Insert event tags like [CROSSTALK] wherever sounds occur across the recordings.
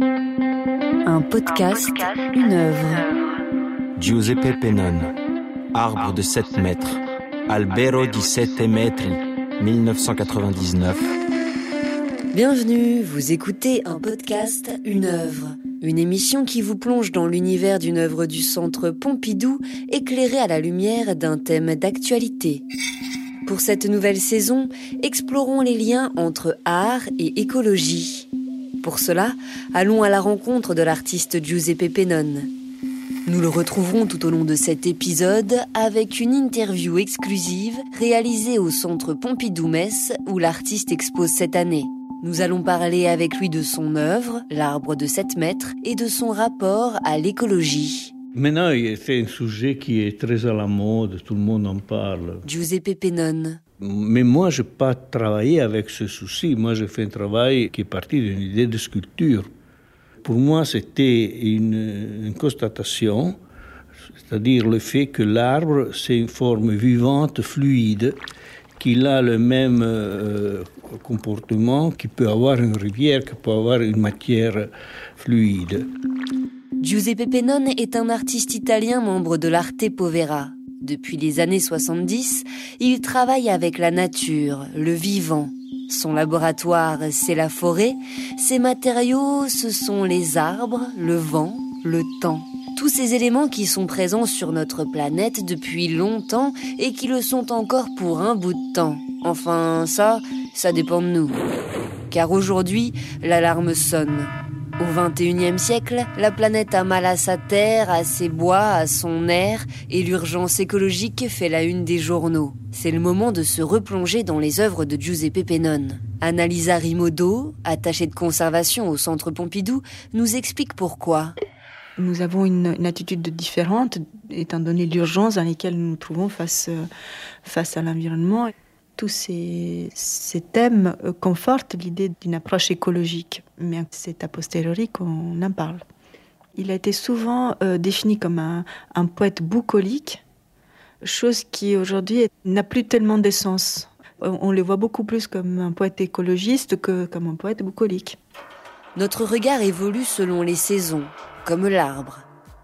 Un podcast, une œuvre. Giuseppe Pennone, Arbre de 7 mètres, Albero di sette metri, 1999. Bienvenue, vous écoutez un podcast, une œuvre. Une émission qui vous plonge dans l'univers d'une œuvre du Centre Pompidou, éclairée à la lumière d'un thème d'actualité. Pour cette nouvelle saison, explorons les liens entre art et écologie. Pour cela, allons à la rencontre de l'artiste Giuseppe Pennone. Nous le retrouverons tout au long de cet épisode avec une interview exclusive réalisée au Centre Pompidou-Metz où l'artiste expose cette année. Nous allons parler avec lui de son œuvre, L'arbre de 7 mètres, et de son rapport à l'écologie. Maintenant, c'est un sujet qui est très à la mode, tout le monde en parle. Giuseppe Pennone. Mais moi, je n'ai pas travaillé avec ce souci. Moi, j'ai fait un travail qui est parti d'une idée de sculpture. Pour moi, c'était une, constatation, c'est-à-dire le fait que l'arbre, c'est une forme vivante, fluide, qu'il a le même euh, comportement qu'il peut avoir une rivière, qu'il peut avoir une matière fluide. Giuseppe Pennone est un artiste italien membre de l'Arte Povera. Depuis les années 70, il travaille avec la nature, le vivant. Son laboratoire, c'est la forêt. Ses matériaux, ce sont les arbres, le vent, le temps. Tous ces éléments qui sont présents sur notre planète depuis longtemps et qui le sont encore pour un bout de temps. Enfin, ça, ça dépend de nous. Car aujourd'hui, l'alarme sonne. Au XXIe siècle, la planète a mal à sa terre, à ses bois, à son air, et l'urgence écologique fait la une des journaux. C'est le moment de se replonger dans les œuvres de Giuseppe Pennone. Annalisa Rimodo, attachée de conservation au Centre Pompidou, nous explique pourquoi. Nous avons une, attitude différente, étant donné l'urgence dans laquelle nous nous trouvons face, face à l'environnement tous ces, thèmes confortent l'idée d'une approche écologique, mais c'est a posteriori qu'on en parle. Il a été souvent euh, défini comme un, poète bucolique, chose qui aujourd'hui n'a plus tellement d'essence. On le voit beaucoup plus comme un poète écologiste que comme un poète bucolique. Notre regard évolue selon les saisons, comme l'arbre.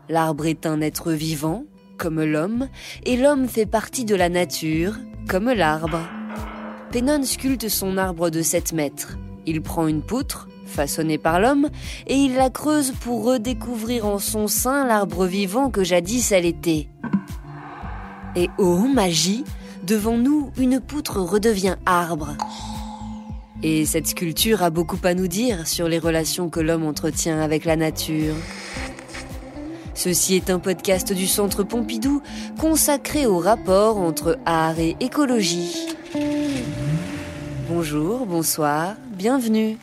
L'arbre est un être vivant, comme l'homme, et l'homme fait partie de la nature, comme l'arbre. Pennone sculpte son arbre de 7 mètres. Il prend une poutre, façonnée par l'homme, et il la creuse pour redécouvrir en son sein l'arbre vivant que jadis elle était. Et oh, magie, devant nous, une poutre redevient arbre. Et cette sculpture a beaucoup à nous dire sur les relations que l'homme entretient avec la nature. Ceci est un podcast du Centre Pompidou consacré au rapport entre art et écologie. Bonjour, bonsoir, bienvenue.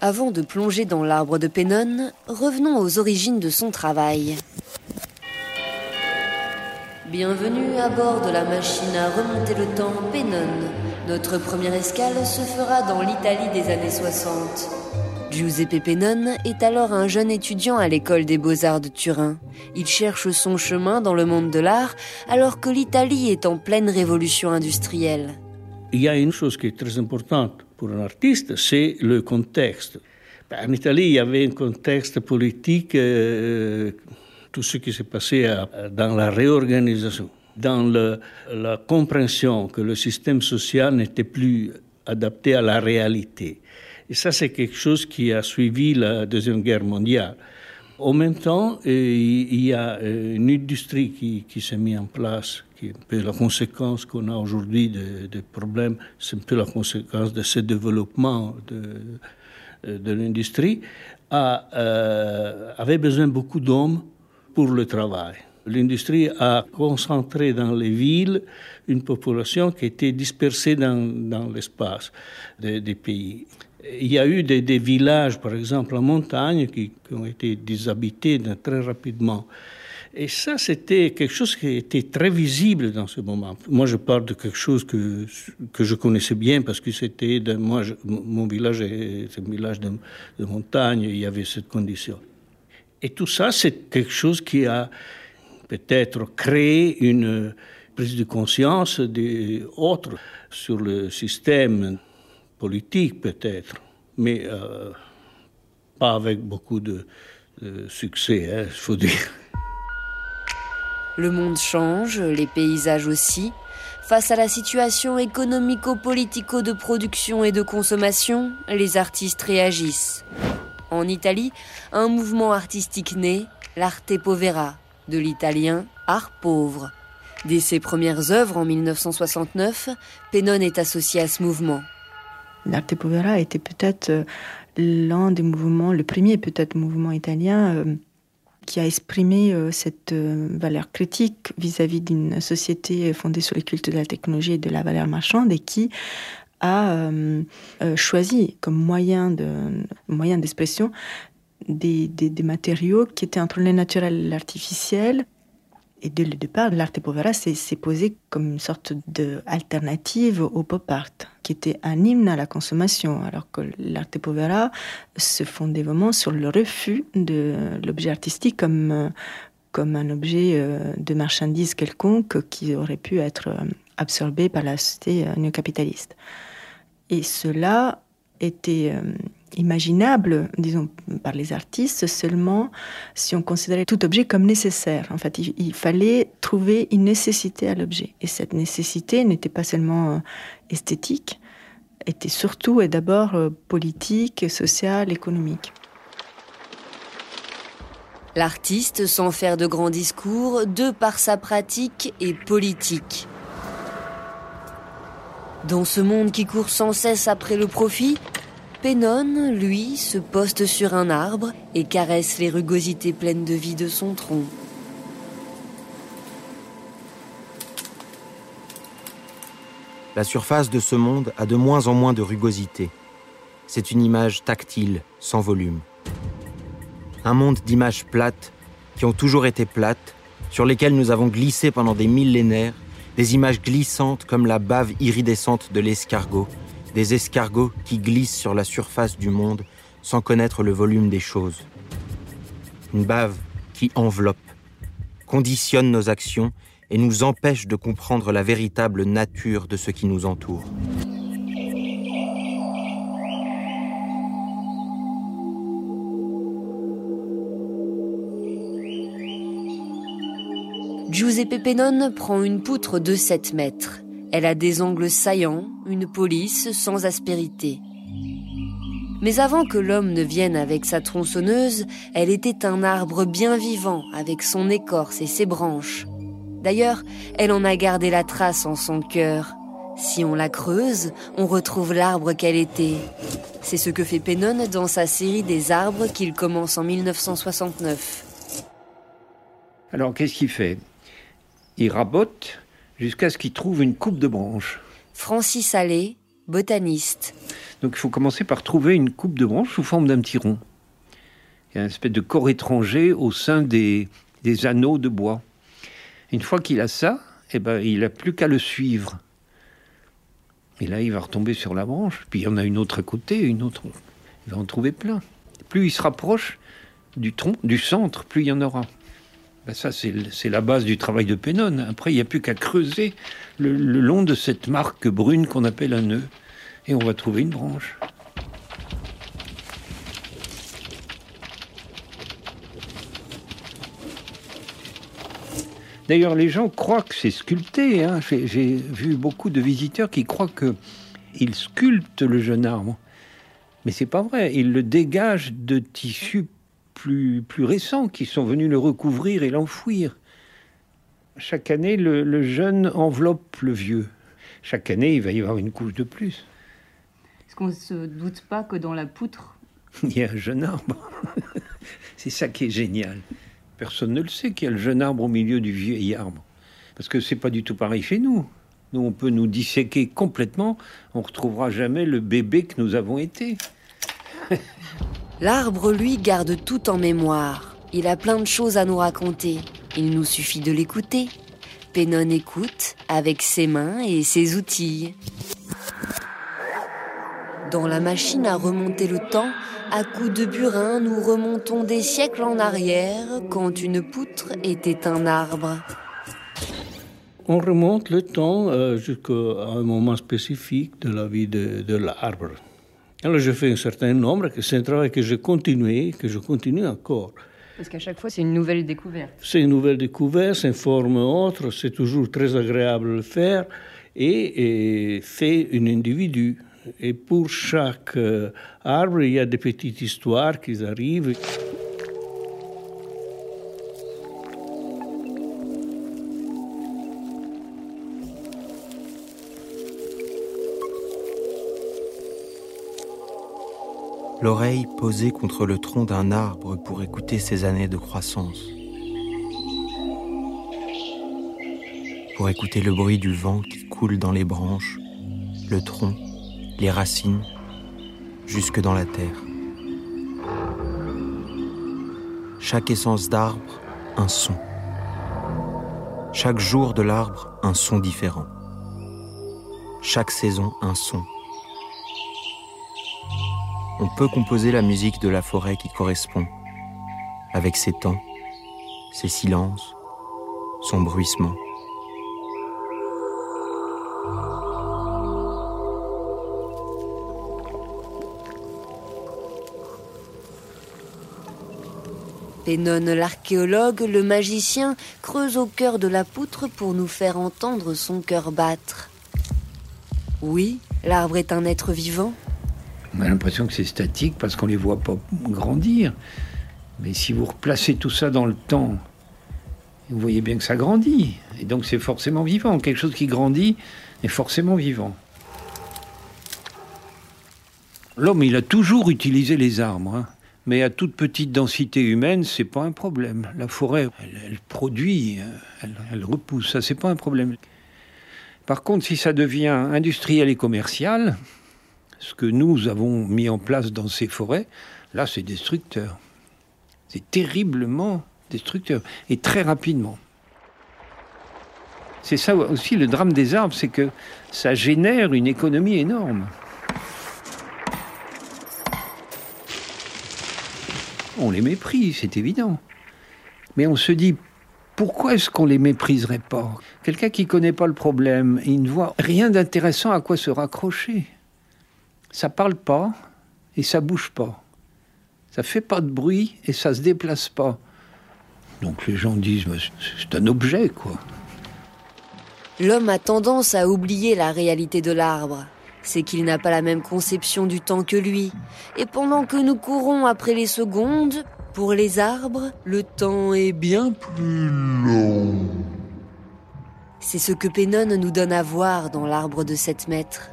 Avant de plonger dans l'arbre de Pennone, revenons aux origines de son travail. Bienvenue à bord de la machine à remonter le temps Pennone. Notre première escale se fera dans l'Italie des années 60. Giuseppe Pennone est alors un jeune étudiant à l'école des beaux-arts de Turin. Il cherche son chemin dans le monde de l'art alors que l'Italie est en pleine révolution industrielle. Il y a une chose qui est très importante pour un artiste, c'est le contexte. En Italie, il y avait un contexte politique, euh, tout ce qui s'est passé dans la réorganisation, dans la compréhension que le système social n'était plus adapté à la réalité. Et ça, c'est quelque chose qui a suivi la Deuxième Guerre mondiale. En même temps, il y a une industrie qui, s'est mise en place, qui est un peu la conséquence qu'on a aujourd'hui des de problèmes, c'est un peu la conséquence de ce développement de, de l'industrie, euh, avait besoin beaucoup d'hommes pour le travail. L'industrie a concentré dans les villes une population qui était dispersée dans, l'espace des pays. Il y a eu des, villages, par exemple, en montagne, qui, ont été déshabités très rapidement. Et ça, c'était quelque chose qui était très visible dans ce moment. Moi, je parle de quelque chose que, que je connaissais bien parce que c'était, moi, mon village est un village de, de montagne, il y avait cette condition. Et tout ça, c'est quelque chose qui a peut-être créé une, prise de conscience des autres sur le système politique peut-être, mais euh, pas avec beaucoup de, succès, il hein, faut dire. Le monde change, les paysages aussi. Face à la situation économico-politico de production et de consommation, les artistes réagissent. En Italie, un mouvement artistique naît, l'arte povera, de l'italien art pauvre. Dès ses premières œuvres en 1969, Pennone est associé à ce mouvement. L'arte povera était peut-être euh, l'un des mouvements, le premier peut-être mouvement italien euh, qui a exprimé euh, cette valeur critique vis-à-vis d'une société fondée sur les cultes de la technologie et de la valeur marchande et qui a choisi comme moyen de moyen d'expression des, des, matériaux qui étaient entre le naturel et l'artificiel et dès le départ, l'arte povera s'est posé comme une sorte d'alternative au pop art, qui était un hymne à la consommation, alors que l'arte povera se fondait vraiment sur le refus de l'objet artistique comme, comme un objet euh, de marchandise quelconque qui aurait pu être euh, absorbé par la société euh, néo-capitaliste. Et cela était imaginable, disons, par les artistes seulement si on considérait tout objet comme nécessaire. En fait, il, fallait trouver une nécessité à l'objet. Et cette nécessité n'était pas seulement euh, esthétique, était surtout et d'abord euh, politique, sociale, économique. L'artiste, sans faire de grands discours, de par sa pratique et politique. Dans ce monde qui court sans cesse après le profit, Pennone, lui, se poste sur un arbre et caresse les rugosités pleines de vie de son tronc. La surface de ce monde a de moins en moins de rugosité. C'est une image tactile, sans volume. Un monde d'images plates, qui ont toujours été plates, sur lesquelles nous avons glissé pendant des millénaires, des images glissantes comme la bave iridescente de l'escargot, des escargots qui glissent sur la surface du monde sans connaître le volume des choses. Une bave qui enveloppe, conditionne nos actions et nous empêche de comprendre la véritable nature de ce qui nous entoure. Giuseppe Pennone prend une poutre de 7 mètres. Elle a des angles saillants, une police sans aspérité. Mais avant que l'homme ne vienne avec sa tronçonneuse, elle était un arbre bien vivant avec son écorce et ses branches. D'ailleurs, elle en a gardé la trace en son cœur. Si on la creuse, on retrouve l'arbre qu'elle était. C'est ce que fait Pennon dans sa série des arbres qu'il commence en 1969. Alors qu'est-ce qu'il fait? Il rabote jusqu'à ce qu'il trouve une coupe de branche. Francis Allais, botaniste. Donc il faut commencer par trouver une coupe de branche sous forme d'un petit rond. Il y a une espèce de corps étranger au sein des, des anneaux de bois. Une fois qu'il a ça, eh ben, il n'a plus qu'à le suivre. Et là, il va retomber sur la branche. Puis il y en a une autre à côté, une autre. Il va en trouver plein. Plus il se rapproche du tronc, du centre, plus il y en aura. Ben ça, c'est la base du travail de Pennone. Après, il n'y a plus qu'à creuser le, long de cette marque brune qu'on appelle un nœud. Et on va trouver une branche. D'ailleurs, les gens croient que c'est sculpté. Hein. J'ai vu beaucoup de visiteurs qui croient qu'ils sculptent le jeune arbre. Mais c'est pas vrai. Ils le dégagent de tissus plus, plus récents qui sont venus le recouvrir et l'enfouir. Chaque année, le, jeune enveloppe le vieux. Chaque année, il va y avoir une couche de plus. Est-ce qu'on ne se doute pas que dans la poutre... [LAUGHS] il y a un jeune arbre. [LAUGHS] C'est ça qui est génial. Personne ne le sait qu'il y a le jeune arbre au milieu du vieil arbre. Parce que c'est pas du tout pareil chez nous. Nous, on peut nous disséquer complètement, on retrouvera jamais le bébé que nous avons été. [LAUGHS] L'arbre, lui, garde tout en mémoire. Il a plein de choses à nous raconter. Il nous suffit de l'écouter. Pénon écoute avec ses mains et ses outils. Dans la machine à remonter le temps, à coups de burin, nous remontons des siècles en arrière quand une poutre était un arbre. on remonte le temps euh, jusqu'à un moment spécifique de la vie de, de l'arbre. Alors je fais un certain nombre, c'est un travail que je continue, que je continue encore. Parce qu'à chaque fois, c'est une nouvelle découverte. C'est une nouvelle découverte, c'est une forme autre, c'est toujours très agréable de le faire, et, et c'est un individu. Et pour chaque euh, arbre, il y a des petites histoires qui arrivent. L'oreille posée contre le tronc d'un arbre pour écouter ses années de croissance, pour écouter le bruit du vent qui coule dans les branches, le tronc, les racines, jusque dans la terre. Chaque essence d'arbre, un son. Chaque jour de l'arbre, un son différent. Chaque saison, un son on peut composer la musique de la forêt qui correspond, avec ses temps, ses silences, son bruissement. Pénone l'archéologue, le magicien, creuse au cœur de la poutre pour nous faire entendre son cœur battre. Oui, l'arbre est un être vivant, on a l'impression que c'est statique parce qu'on ne les voit pas grandir. Mais si vous replacez tout ça dans le temps, vous voyez bien que ça grandit. Et donc c'est forcément vivant. Quelque chose qui grandit est forcément vivant. L'homme, il a toujours utilisé les arbres. Hein. Mais à toute petite densité humaine, c'est pas un problème. La forêt, elle, produit, euh, elle, elle, repousse, ça c'est pas un problème. Par contre, si ça devient industriel et commercial, ce que nous avons mis en place dans ces forêts, là, c'est destructeur. C'est terriblement destructeur. Et très rapidement. C'est ça aussi le drame des arbres, c'est que ça génère une économie énorme. On les méprise, c'est évident. Mais on se dit, pourquoi est-ce qu'on les mépriserait pas? Quelqu'un qui ne connaît pas le problème, il ne voit rien d'intéressant à quoi se raccrocher ça parle pas et ça bouge pas. Ça fait pas de bruit et ça se déplace pas. Donc les gens disent c'est un objet quoi. L'homme a tendance à oublier la réalité de l'arbre. C'est qu'il n'a pas la même conception du temps que lui. Et pendant que nous courons après les secondes, pour les arbres, le temps est bien plus long. C'est ce que Pénone nous donne à voir dans l'arbre de 7 mètres.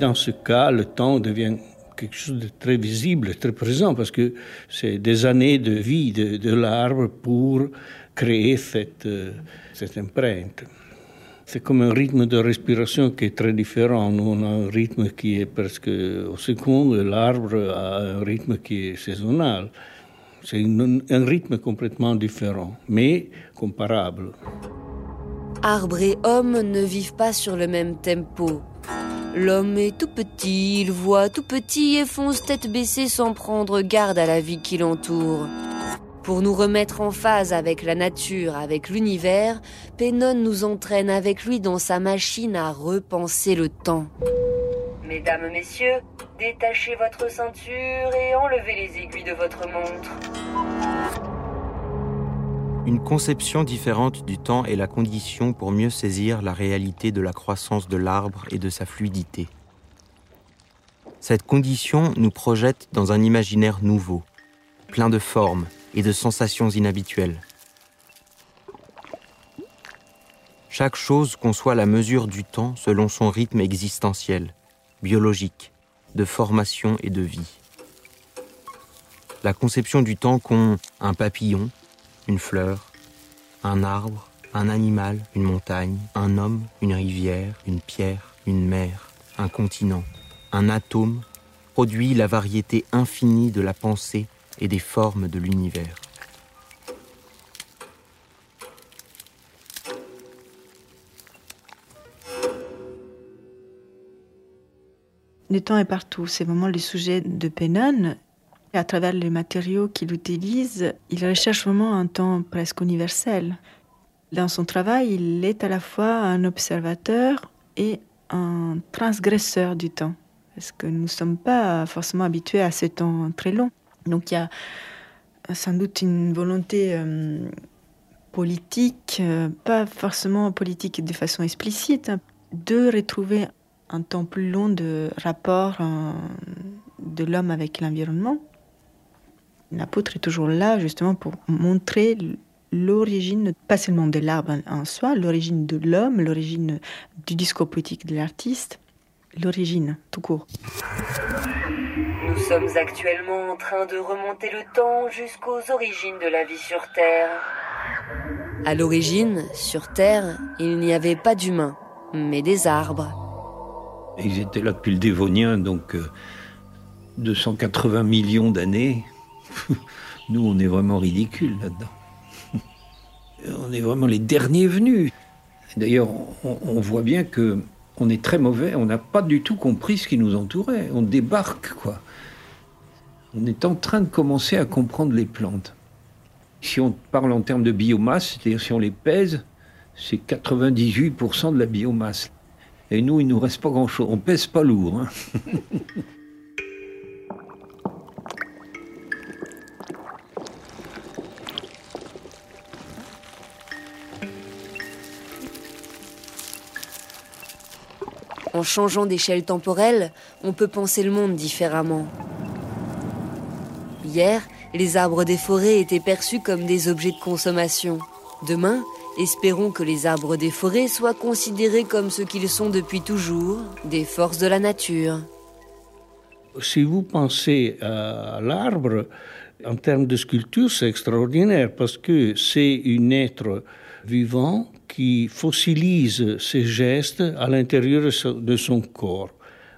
Dans ce cas, le temps devient quelque chose de très visible, très présent, parce que c'est des années de vie de, l'arbre pour créer cette, euh, cette empreinte. C'est comme un rythme de respiration qui est très différent. Nous, on a un rythme qui est presque au seconde, l'arbre a un rythme qui est saisonnal. C'est un rythme complètement différent, mais comparable. Arbre et homme ne vivent pas sur le même tempo. L'homme est tout petit, il voit tout petit et fonce tête baissée sans prendre garde à la vie qui l'entoure. Pour nous remettre en phase avec la nature, avec l'univers, Pénone nous entraîne avec lui dans sa machine à repenser le temps. Mesdames, messieurs, détachez votre ceinture et enlevez les aiguilles de votre montre. Une conception différente du temps est la condition pour mieux saisir la réalité de la croissance de l'arbre et de sa fluidité. Cette condition nous projette dans un imaginaire nouveau, plein de formes et de sensations inhabituelles. Chaque chose conçoit la mesure du temps selon son rythme existentiel, biologique, de formation et de vie. La conception du temps qu'ont un papillon, une fleur, un arbre, un animal, une montagne, un homme, une rivière, une pierre, une mer, un continent, un atome, produit la variété infinie de la pensée et des formes de l'univers. Le temps est partout. C'est vraiment le sujet de Pennon à travers les matériaux qu'il utilise, il recherche vraiment un temps presque universel. Dans son travail, il est à la fois un observateur et un transgresseur du temps, parce que nous ne sommes pas forcément habitués à ce temps très long. Donc il y a sans doute une volonté euh, politique, euh, pas forcément politique de façon explicite, hein, de retrouver un temps plus long de rapport euh, de l'homme avec l'environnement. L'apôtre est toujours là justement pour montrer l'origine, pas seulement de l'arbre en soi, l'origine de l'homme, l'origine du discours politique de l'artiste, l'origine tout court. Nous sommes actuellement en train de remonter le temps jusqu'aux origines de la vie sur Terre. À l'origine, sur Terre, il n'y avait pas d'humains, mais des arbres. Ils étaient là depuis le Dévonien, donc 280 euh, millions d'années. [LAUGHS] Nous, on est vraiment ridicules là-dedans. [LAUGHS] On est vraiment les derniers venus. D'ailleurs, on, voit bien que on est très mauvais. On n'a pas du tout compris ce qui nous entourait. On débarque, quoi. On est en train de commencer à comprendre les plantes. Si on parle en termes de biomasse, c'est-à-dire si on les pèse, c'est 98% de la biomasse. Et nous, il nous reste pas grand-chose. On pèse pas lourd. Hein. [LAUGHS] En changeant d'échelle temporelle, on peut penser le monde différemment. Hier, les arbres des forêts étaient perçus comme des objets de consommation. Demain, espérons que les arbres des forêts soient considérés comme ce qu'ils sont depuis toujours, des forces de la nature. Si vous pensez à l'arbre, en termes de sculpture, c'est extraordinaire parce que c'est un être vivant qui fossilise ses gestes à l'intérieur de son corps.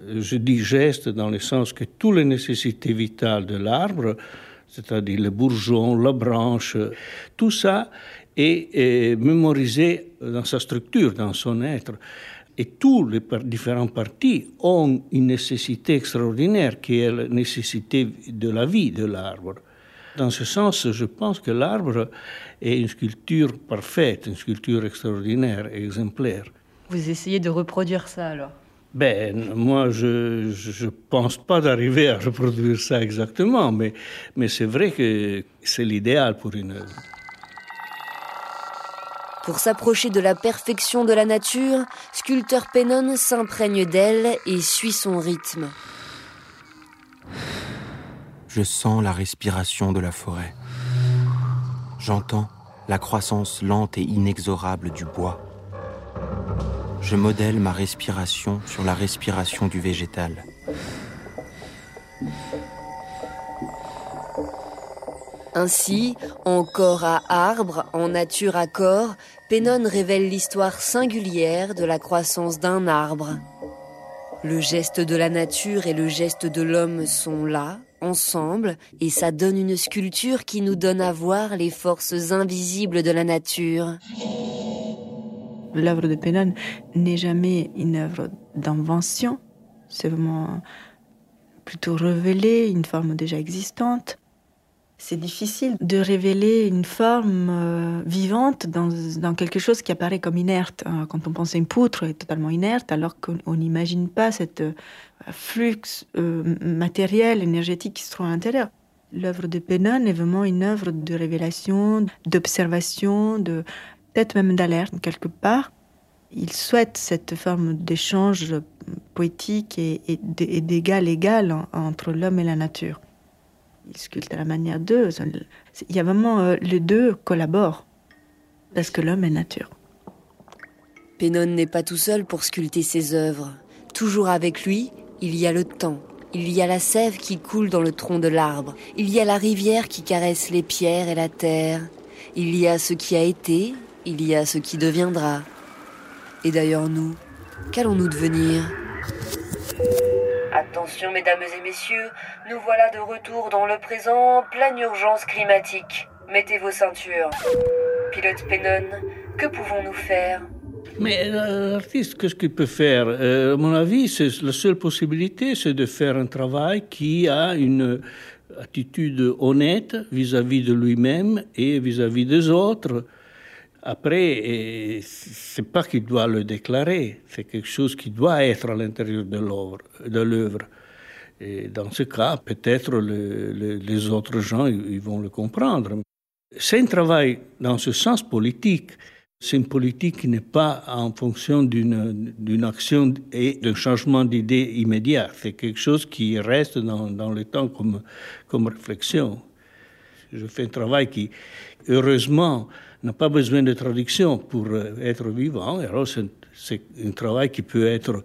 Je dis geste dans le sens que toutes les nécessités vitales de l'arbre, c'est-à-dire le bourgeon, la branche, tout ça est, mémorisé dans sa structure, dans son être. Et tous les différentes parties ont une nécessité extraordinaire qui est la nécessité de la vie de l'arbre. Dans ce sens, je pense que l'arbre est une sculpture parfaite, une sculpture extraordinaire, exemplaire. Vous essayez de reproduire ça alors? Ben, moi, je ne pense pas d'arriver à reproduire ça exactement, mais, mais c'est vrai que c'est l'idéal pour une œuvre. Pour s'approcher de la perfection de la nature, sculpteur Pennon s'imprègne d'elle et suit son rythme. Je sens la respiration de la forêt. J'entends la croissance lente et inexorable du bois je modèle ma respiration sur la respiration du végétal. Ainsi, en corps à arbre, en nature à corps, Pennon révèle l'histoire singulière de la croissance d'un arbre. Le geste de la nature et le geste de l'homme sont là, ensemble, et ça donne une sculpture qui nous donne à voir les forces invisibles de la nature. L'œuvre de Pennon n'est jamais une œuvre d'invention, c'est vraiment plutôt révéler une forme déjà existante. C'est difficile de révéler une forme euh, vivante dans, quelque chose qui apparaît comme inerte. Euh, quand on pense à une poutre, elle est totalement inerte, alors qu'on n'imagine pas cette euh, flux matériel, énergétique qui se trouve à l'intérieur. L'œuvre de Pennon est vraiment une œuvre de révélation, d'observation, peut-être même d'alerte quelque part. Il souhaite cette forme d'échange poétique et, d'égal égal entre l'homme et la nature. Il sculpte à la manière d'eux. Il y a vraiment euh, les deux collaborent parce que l'homme est nature. Pennon n'est pas tout seul pour sculpter ses œuvres. Toujours avec lui, il y a le temps. Il y a la sève qui coule dans le tronc de l'arbre. Il y a la rivière qui caresse les pierres et la terre. Il y a ce qui a été il y a ce qui deviendra. Et d'ailleurs nous, qu'allons-nous devenir? Attention mesdames et messieurs, nous voilà de retour dans le présent, pleine urgence climatique. Mettez vos ceintures. Pilote Pennon, que pouvons-nous faire? Mais l'artiste, qu'est-ce qu'il peut faire? Euh, mon avis, c'est la seule possibilité, c'est de faire un travail qui a une attitude honnête vis-à-vis de lui-même et vis à -vis des autres Après, c'est pas qu'il doit le déclarer, c'est quelque chose qui doit être à l'intérieur de l'œuvre. Et dans ce cas, peut-être le, les autres gens ils vont le comprendre. C'est un travail dans ce sens politique. C'est une politique qui n'est pas en fonction d'une action et d'un changement d'idée immédiat. C'est quelque chose qui reste dans, le temps comme réflexion. Je fais un travail qui, heureusement, n'a pas besoin de traduction pour euh, être vivant. Alors, c'est un travail qui peut être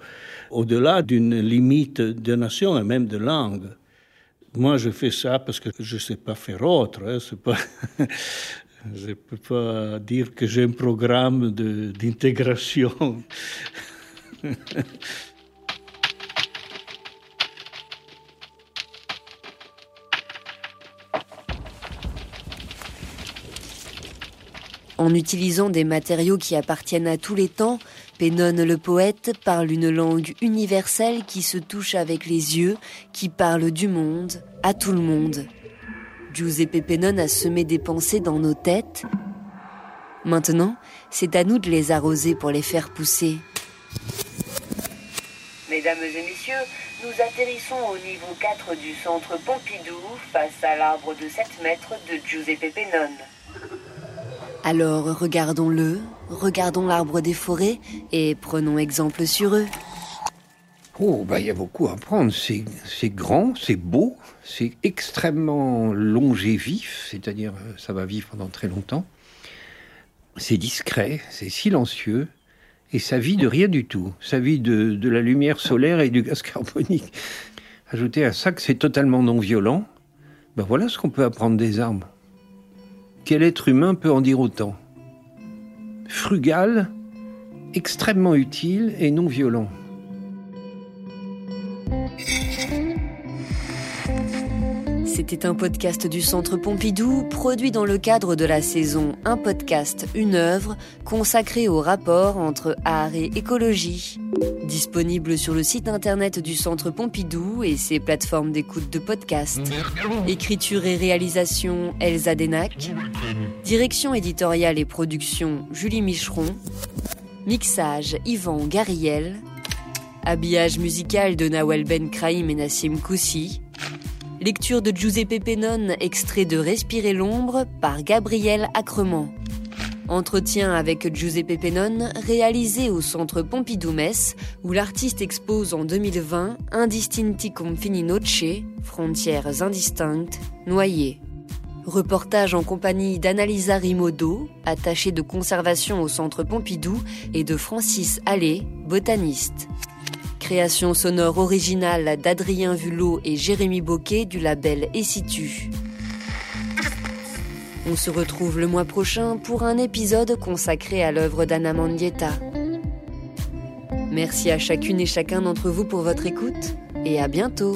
au-delà d'une limite de nation et même de langue. Moi, je fais ça parce que je ne sais pas faire autre. Hein. Pas [LAUGHS] je ne peux pas dire que j'ai un programme d'intégration. [LAUGHS] En utilisant des matériaux qui appartiennent à tous les temps, Pennone le poète parle une langue universelle qui se touche avec les yeux, qui parle du monde, à tout le monde. Giuseppe Pennone a semé des pensées dans nos têtes. Maintenant, c'est à nous de les arroser pour les faire pousser. Mesdames et messieurs, nous atterrissons au niveau 4 du centre Pompidou face à l'arbre de 7 mètres de Giuseppe Pennone. Alors regardons-le, regardons l'arbre des forêts et prenons exemple sur eux. Oh, bah il y a beaucoup à prendre. C'est grand, c'est beau, c'est extrêmement longévif, c'est-à-dire euh, ça va vivre pendant très longtemps. C'est discret, c'est silencieux, et ça vit de rien du tout. Ça vit de, de la lumière solaire et du gaz carbonique. Ajoutez à ça que c'est totalement non violent. Ben voilà ce qu'on peut apprendre des arbres. Quel être humain peut en dire autant Frugal, extrêmement utile et non violent. C'était un podcast du Centre Pompidou, produit dans le cadre de la saison Un podcast, une œuvre, consacrée au rapport entre art et écologie. Disponible sur le site internet du Centre Pompidou et ses plateformes d'écoute de podcast. Écriture et réalisation Elsa Denac. Direction éditoriale et production Julie Micheron. Mixage Yvan Gariel. Habillage musical de Nawel Ben Kraïm et Nassim Koussi. Lecture de Giuseppe Pennone, extrait de Respirer l'ombre par Gabriel Acrement. Entretien avec Giuseppe Pennone, réalisé au centre Pompidou-Metz, où l'artiste expose en 2020 Indistinti confini noce, frontières indistinctes, noyées. Reportage en compagnie d'Annalisa Rimodo, attachée de conservation au centre Pompidou, et de Francis Allais, botaniste. Création sonore originale d'Adrien Vulot et Jérémy Boquet du label Essitu. On se retrouve le mois prochain pour un épisode consacré à l'œuvre d'Anna Mandietta. Merci à chacune et chacun d'entre vous pour votre écoute et à bientôt